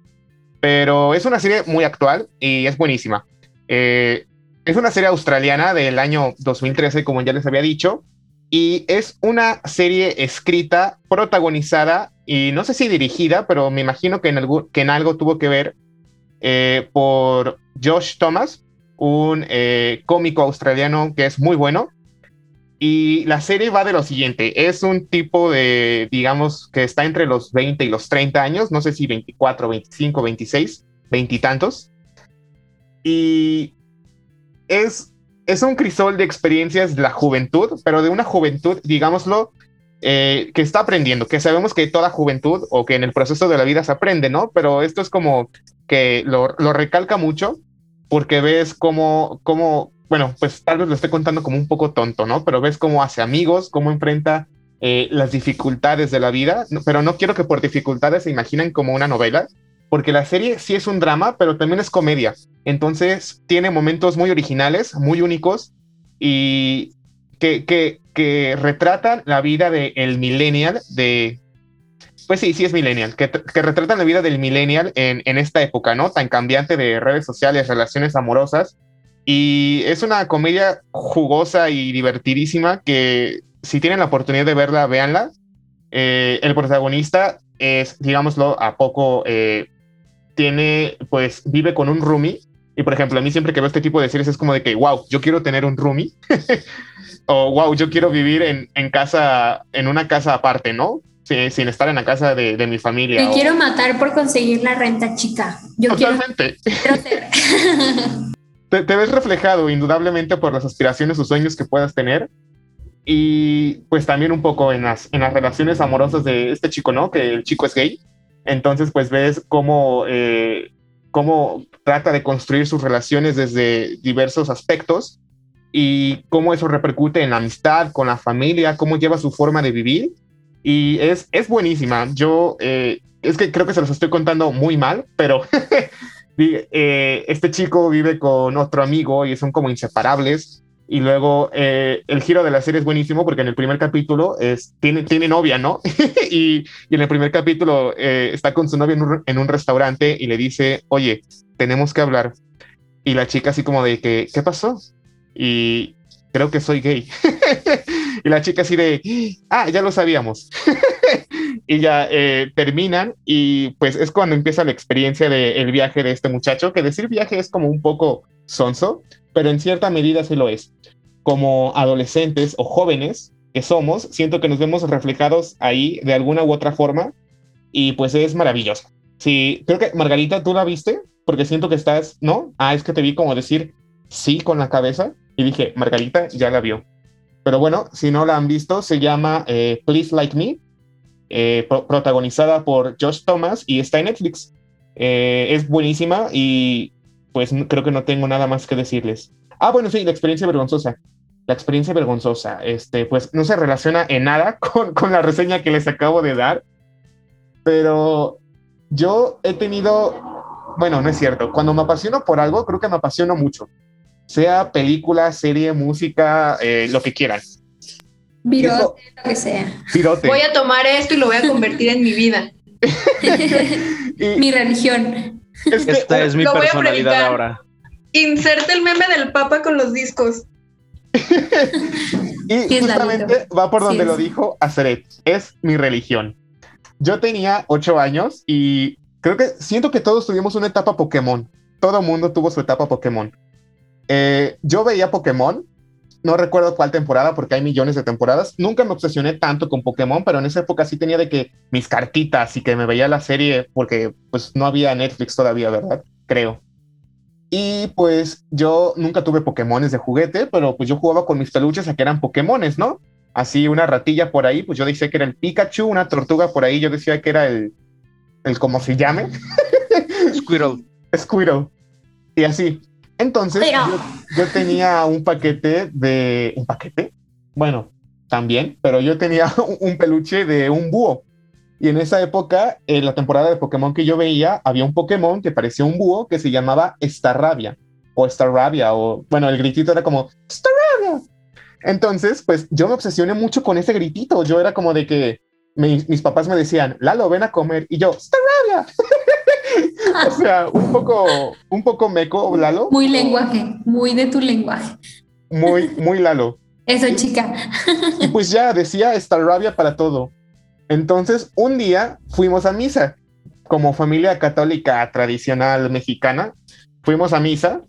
pero es una serie muy actual y es buenísima. Eh, es una serie australiana del año 2013, como ya les había dicho, y es una serie escrita, protagonizada y no sé si dirigida, pero me imagino que en algo, que en algo tuvo que ver eh, por Josh Thomas, un eh, cómico australiano que es muy bueno. Y la serie va de lo siguiente, es un tipo de, digamos, que está entre los 20 y los 30 años, no sé si 24, 25, 26, veintitantos. Y, es, es un crisol de experiencias de la juventud, pero de una juventud, digámoslo, eh, que está aprendiendo, que sabemos que toda juventud o que en el proceso de la vida se aprende, ¿no? Pero esto es como que lo, recalca mucho porque ves cómo, cómo, bueno, pues tal vez lo esté contando como un poco tonto, ¿no? Pero ves cómo hace amigos, cómo enfrenta eh, las dificultades de la vida, pero no quiero que por dificultades se imaginen como una novela, porque la serie sí es un drama, pero también es comedia. Entonces tiene momentos muy originales, muy únicos y que, que, que retratan la vida del el millennial, de... Pues sí, sí es millennial, que, que retratan la vida del millennial en, en esta época, ¿no? Tan cambiante de redes sociales, relaciones amorosas. Y es una comedia jugosa y divertidísima que si tienen la oportunidad de verla, véanla. Eh, el protagonista es, digámoslo, a poco eh, tiene, pues, vive con un roomie. Y por ejemplo, a mí siempre que veo este tipo de series es como de que, wow, yo quiero tener un roomie. [laughs] o wow, yo quiero vivir en, en, casa, en una casa aparte, ¿no? Sin estar en la casa de, de mi familia. Te quiero matar por conseguir la renta chica. Yo Totalmente. quiero, [laughs] te, te, ves reflejado indudablemente por las aspiraciones o sueños que puedas tener. Y pues también un poco en las, en las relaciones amorosas de este chico, ¿no? Que el chico es gay. Entonces, pues ves cómo, eh, cómo trata de construir sus relaciones desde diversos aspectos y cómo eso repercute en la amistad, con la familia, cómo lleva su forma de vivir. Y es, es buenísima. Yo, eh, es que creo que se los estoy contando muy mal, pero [laughs] eh, este chico vive con otro amigo y son como inseparables. Y luego eh, el giro de la serie es buenísimo porque en el primer capítulo es, tiene, tiene novia, ¿no? [laughs] y, y, en el primer capítulo está con su novia en un, en un, restaurante y le dice, oye, tenemos que hablar. Y la chica así como de que, ¿qué pasó? Y creo que soy gay. [laughs] y la chica así de, ah, ya lo sabíamos. [laughs] y ya eh, terminan y pues es cuando empieza la experiencia del viaje de este muchacho, que decir viaje es como un poco sonso, pero en cierta medida sí lo es. Como adolescentes o jóvenes que somos, siento que nos vemos reflejados ahí de alguna u otra forma y pues es maravilloso. Sí, creo que Margarita, ¿tú la viste? Porque siento que estás, ¿no? Ah, es que te vi como decir sí con la cabeza y dije, Margarita ya la vio. Pero bueno, si no la han visto, se llama eh, Please Like Me, eh, protagonizada por Josh Thomas y está en Netflix. Eh, es buenísima y pues creo que no tengo nada más que decirles. Ah, bueno, sí, la experiencia vergonzosa. La experiencia vergonzosa, este, pues no se relaciona en nada [laughs] con, con la reseña que les acabo de dar, pero yo he tenido, bueno, no es cierto, cuando me apasiono por algo, creo que me apasiono mucho, sea película, serie, música, eh, lo que quieran. Virote, lo que sea. Virote. Voy a tomar esto y lo voy a convertir en mi vida. [laughs] mi religión. Esta es mi personalidad ahora. Inserte el meme del Papa con los discos. [laughs] y justamente va por donde lo dijo Azeret. Es mi religión. Yo tenía ocho años y creo que siento que todos tuvimos una etapa Pokémon. Todo mundo tuvo su etapa Pokémon. Eh, yo veía Pokémon, no recuerdo cuál temporada porque hay millones de temporadas. Nunca me obsesioné tanto con Pokémon, pero en esa época sí tenía de que mis cartitas y que me veía la serie porque pues no había Netflix todavía, ¿verdad? Creo. Y pues yo nunca tuve Pokémones de juguete, pero pues yo jugaba con mis peluches a que eran Pokémones, ¿no? Así una ratilla por ahí, pues yo decía que era el Pikachu, una tortuga por ahí, yo decía que era el, el ¿cómo se llame? Squirrel. [laughs] Squirrel. Y así. Entonces, yo, tenía un paquete de... ¿Un paquete? Bueno, también, pero yo tenía [laughs] un peluche de un búho. Y en esa época, en la temporada de Pokémon que yo veía, había un Pokémon que parecía un búho que se llamaba Starrabia o Starrabia o bueno, el gritito era como Starrabia. Entonces, pues yo me obsesioné mucho con ese gritito. Yo era como de que mis papás me decían, Lalo, ven a comer. Y yo, Starrabia. [laughs] [laughs] o sea, un poco, un poco meco, Lalo. Muy lenguaje, muy de tu lenguaje. Muy, muy Lalo. Eso, chica. y pues ya decía Starrabia para todo. Entonces, un día fuimos a misa, como familia católica tradicional mexicana, fuimos a misa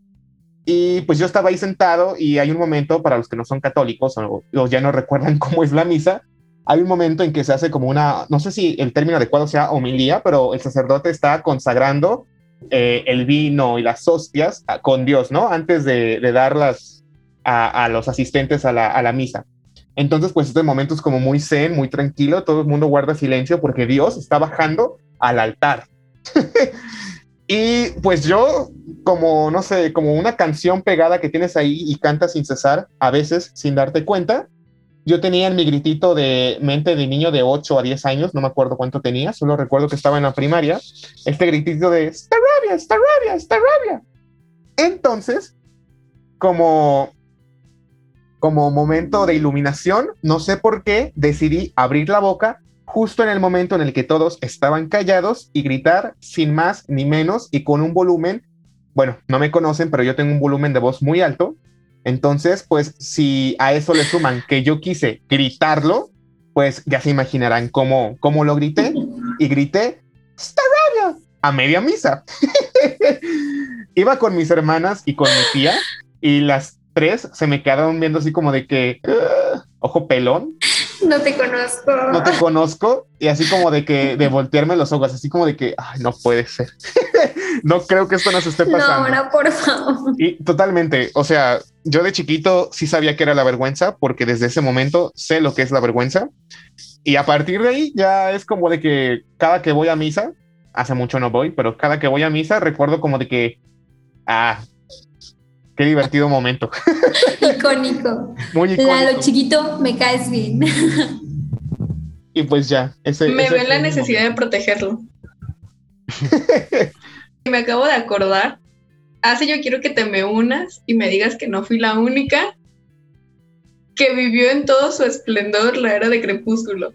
y pues yo estaba ahí sentado y hay un momento, para los que no son católicos o, ya no recuerdan [laughs] cómo es la misa, hay un momento en que se hace como una, no sé si el término adecuado sea homilía, pero el sacerdote está consagrando eh, el vino y las hostias con Dios, ¿no? Antes de, darlas a, los asistentes a la, a la misa. Entonces, pues este momento es como muy zen, muy tranquilo, todo el mundo guarda silencio porque Dios está bajando al altar. [laughs] y pues yo, como, no sé, como una canción pegada que tienes ahí y cantas sin cesar, a veces sin darte cuenta, yo tenía en mi gritito de mente de niño de 8 a 10 años, no me acuerdo cuánto tenía, solo recuerdo que estaba en la primaria, este gritito de, está rabia, está rabia, está rabia. Entonces, como como momento de iluminación, no sé por qué, decidí abrir la boca justo en el momento en el que todos estaban callados y gritar sin más ni menos y con un volumen, bueno, no me conocen, pero yo tengo un volumen de voz muy alto. Entonces, pues si a eso le suman que yo quise gritarlo, pues ya se imaginarán cómo, cómo lo grité y grité, ¡Está radio! a media misa. [laughs] Iba con mis hermanas y con mi tía y las tres se me quedaron viendo así como de que, ojo pelón. No te conozco. No te conozco. Y así como de que, de voltearme los ojos, así como de que, ay, no puede ser. [laughs] no creo que esto nos esté pasando. No, no, por favor. Y totalmente, o sea, yo de chiquito sí sabía que era la vergüenza, porque desde ese momento sé lo que es la vergüenza. Y a partir de ahí ya es como de que cada que voy a misa, hace mucho no voy, pero cada que voy a misa recuerdo como de que, ah, Qué divertido momento. [laughs] icónico. Muy icónico. Lalo chiquito, me caes bien. y pues ya. Ese, me veo en la necesidad de protegerlo. [laughs] me acabo de acordar. Hace yo quiero que te me unas y me digas que no fui la única que vivió en todo su esplendor la era de Crepúsculo.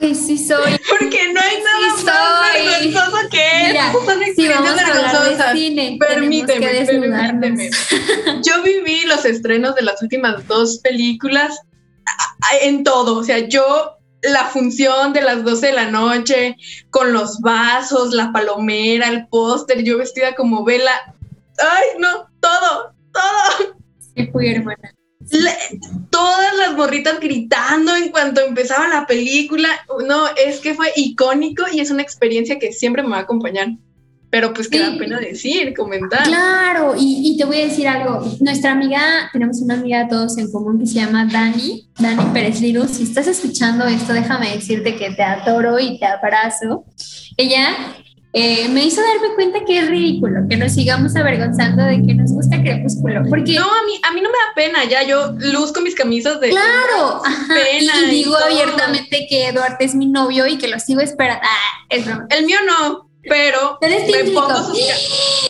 Ay, sí soy. [laughs] Porque no hay nada más vergonzoso que Mira, si vamos a de cine, permíteme, permíteme. Yo viví los estrenos de las últimas dos películas en todo. O sea, yo la función de las 12 de la noche, con los vasos, la palomera, el póster, yo vestida como vela. Ay, no, todo, todo. Sí, fui hermana todas las morritas gritando en cuanto empezaba la película. No, es que fue icónico y es una experiencia que siempre me va a acompañar. Pero pues queda pena decir, comentar. Claro, y, te voy a decir algo. Nuestra amiga, tenemos una amiga todos en común que se llama Dani, Dani Pérez Liru. Si estás escuchando esto, déjame decirte que te adoro y te abrazo. Ella eh, me hizo darme cuenta que es ridículo que nos sigamos avergonzando de que nos gusta Crepúsculo. Porque no, a mí, a mí no me da pena, ya yo luzco mis camisas de claro, pena. Y, digo abiertamente que Eduardo es mi novio y que lo sigo esperando. Ah, es broma. El mío no, pero me pongo sus...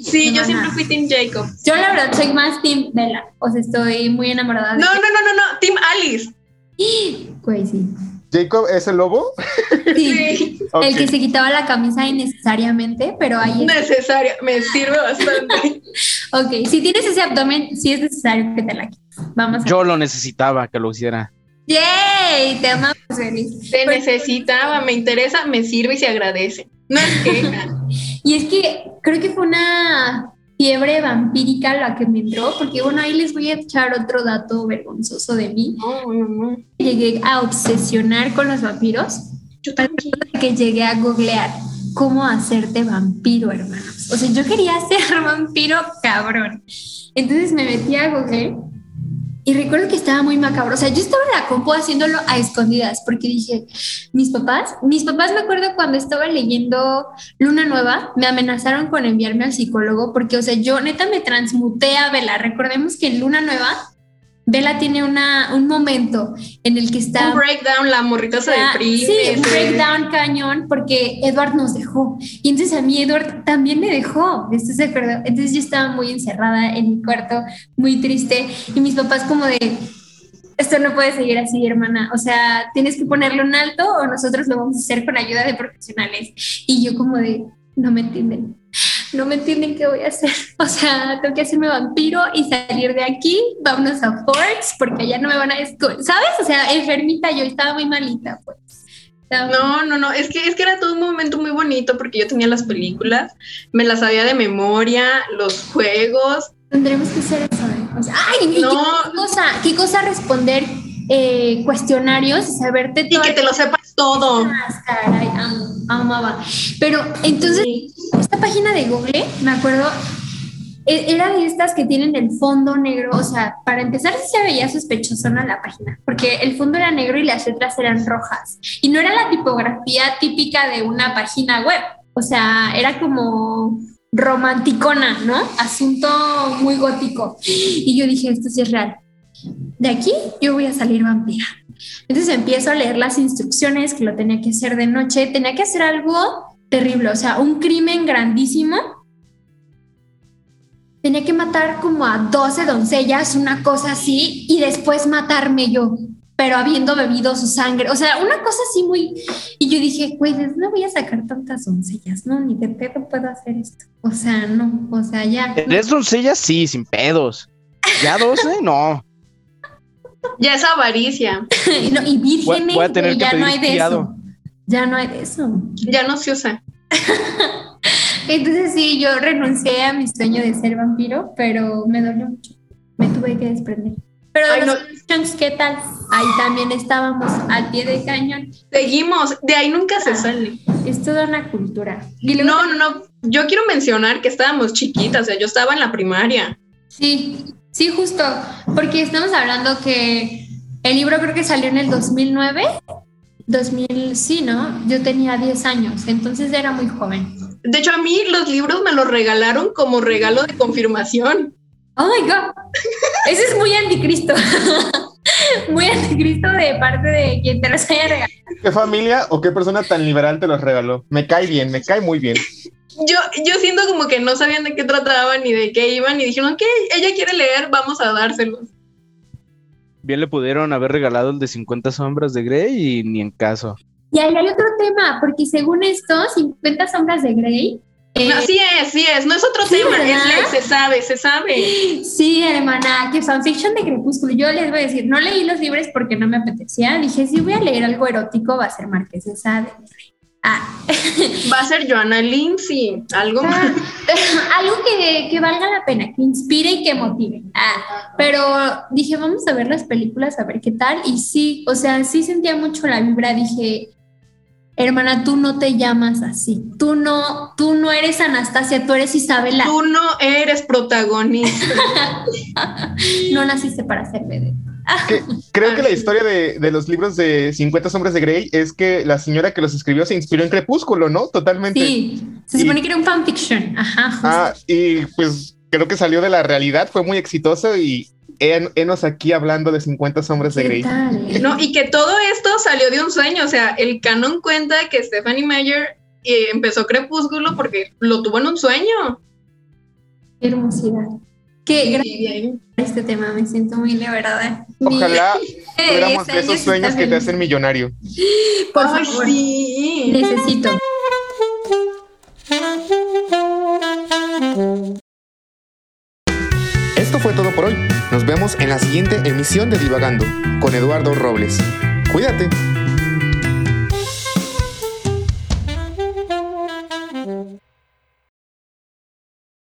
Sí, yo siempre fui Team Jacob. Yo la verdad soy más Team Bella, o sea, estoy muy enamorada de No, no, no, no, no, Team Alice. Pues sí. ¿Jacob es el lobo? Sí, el que se quitaba la camisa innecesariamente, pero ahí... Necesaria, me sirve bastante. [laughs] ok, si tienes ese abdomen, sí es necesario que te la quites. Vamos Yo lo necesitaba que lo hiciera. ¡Yay! Te amamos, feliz. Te necesitaba, me interesa, me sirve y se agradece. No es queja. y es que creo que fue una fiebre vampírica la que me entró, porque bueno, ahí les voy a echar otro dato vergonzoso de mí. Llegué a obsesionar con los vampiros. Yo. Que llegué a googlear cómo hacerte vampiro, hermanos. O sea, yo quería [laughs] ser vampiro cabrón. Entonces me metí a Google y recuerdo que estaba muy macabro. O sea, yo estaba en la compu haciéndolo a escondidas porque dije, mis papás, mis papás me acuerdo cuando estaba leyendo Luna Nueva, me amenazaron con enviarme al psicólogo porque, o sea, yo neta me transmuté a Vela. Recordemos que en Luna Nueva Bella tiene una, un momento en el que está... Un breakdown, la morrita se deprime. Sí, un breakdown cañón porque Edward nos dejó. Y entonces a mí Edward también me dejó. ¿Estás de acuerdo? Entonces yo estaba muy encerrada en mi cuarto, muy triste. Y mis papás como de, esto no puede seguir así, hermana. O sea, tienes que ponerle un alto o nosotros lo vamos a hacer con ayuda de profesionales. Y yo como de, no me entienden. No me entienden qué voy a hacer. [laughs] O sea, tengo que hacerme vampiro y salir de aquí. Vámonos a Forks porque allá no me van a descubrir. ¿Sabes? O sea, enfermita, yo estaba muy malita, pues. Estaba muy- No, no, no, es que, es que era todo un momento muy bonito porque yo tenía las películas, me las sabía de memoria, los juegos. Tendremos que hacer eso. ¿eh? O sea, ay, No. qué cosa, qué cosa responder eh, cuestionarios y saberte Y todo. que te lo sepas todo. Caray, amaba. Pero entonces, esta página de Google, me acuerdo, e- era de estas que tienen el fondo negro. O sea, para empezar, se veía sospechosona la página, porque el fondo era negro y las letras eran rojas. Y no era la tipografía típica de una página web. O sea, era como romanticona, ¿no? Asunto muy gótico. Y yo dije, esto sí es real. De aquí yo voy a salir vampira. Entonces empiezo a leer las instrucciones que lo tenía que hacer de noche. Tenía que hacer algo terrible, o sea, un crimen grandísimo. Tenía que matar como a 12 doncellas, una cosa así, y después matarme yo, pero habiendo bebido su sangre. O sea, una cosa así muy... Y yo dije, güey, no voy a sacar tantas doncellas, no, ni de pedo puedo hacer esto. O sea, no, o sea, ya. ¿Eres doncella? Sí, sin pedos. ¿Ya 12? No. Ya es avaricia, y, [laughs] no, y vírgenes, Voy- voy a tener güey, que ya no hay de fiado. eso. Ya no hay de eso. ya no se usa. [laughs] Entonces sí, yo renuncié a mi sueño de ser vampiro, pero me dolió mucho. Me tuve que desprender. Pero Ay, los no. ¿qué tal? Ahí también estábamos al pie de cañón. Seguimos, de ahí nunca se sale. Es toda una cultura. Y No, no, no, yo quiero mencionar que estábamos chiquitas, o sea, yo estaba en la primaria. Sí, sí, justo, porque estamos hablando que el libro creo que salió en el 2009, 2000, sí, ¿no? Yo tenía 10 años, entonces era muy joven. De hecho, a mí los libros me los regalaron como regalo de confirmación. Oh my God, ese es muy anticristo, [laughs] muy anticristo de parte de quien te los haya regalado. ¿Qué familia o qué persona tan liberal te los regaló? Me cae bien, me cae muy bien. Yo, yo siento como que no sabían de qué trataban ni de qué iban y dijeron, ok, ella quiere leer, vamos a dárselos. Bien le pudieron haber regalado el de 50 sombras de Grey y ni en caso. Y ahí hay otro tema, porque según esto, 50 sombras de Grey. eh, No, sí es, sí es, no es otro Sí, tema, es ley, se sabe, se sabe. Sí, hermana, que fanfiction de Crepúsculo. Yo les voy a decir, no leí los libros porque no me apetecía. Dije, si voy a leer algo erótico, va a ser Marqués de Sade. Ah, [laughs] Va a ser Joanna Lindsay, algo ah, más. [laughs] algo que, que valga la pena, que inspire y que motive. Ah, pero dije, vamos a ver las películas, a ver qué tal. Y sí, o sea, sí sentía mucho la vibra. Dije, hermana, tú no te llamas así. Tú no, tú no eres Anastasia, tú eres Isabela. Tú no eres protagonista. [laughs] No naciste para ser Creo que la historia de, de los libros de 50 sombras de Grey es que la señora que los escribió se inspiró en Crepúsculo, ¿no? Totalmente. Sí, se Y- supone que era un fanfiction. Ajá, justo. Ah, y pues creo que salió de la realidad, fue muy exitoso y en, enos aquí hablando de 50 sombras de ¿Qué Grey. tal? eh? [laughs] No, y que todo esto salió de un sueño, o sea, el canon cuenta que Stephanie Meyer eh, empezó Crepúsculo porque lo tuvo en un sueño. Qué hermosidad. Qué ahí- este tema, me siento muy liberada. Ojalá tuviéramos 10 de esos sueños que te hacen millonario. Por Ay, favor, sí. necesito. Esto fue todo por hoy. Nos vemos en la siguiente emisión de Divagando con Eduardo Robles. Cuídate.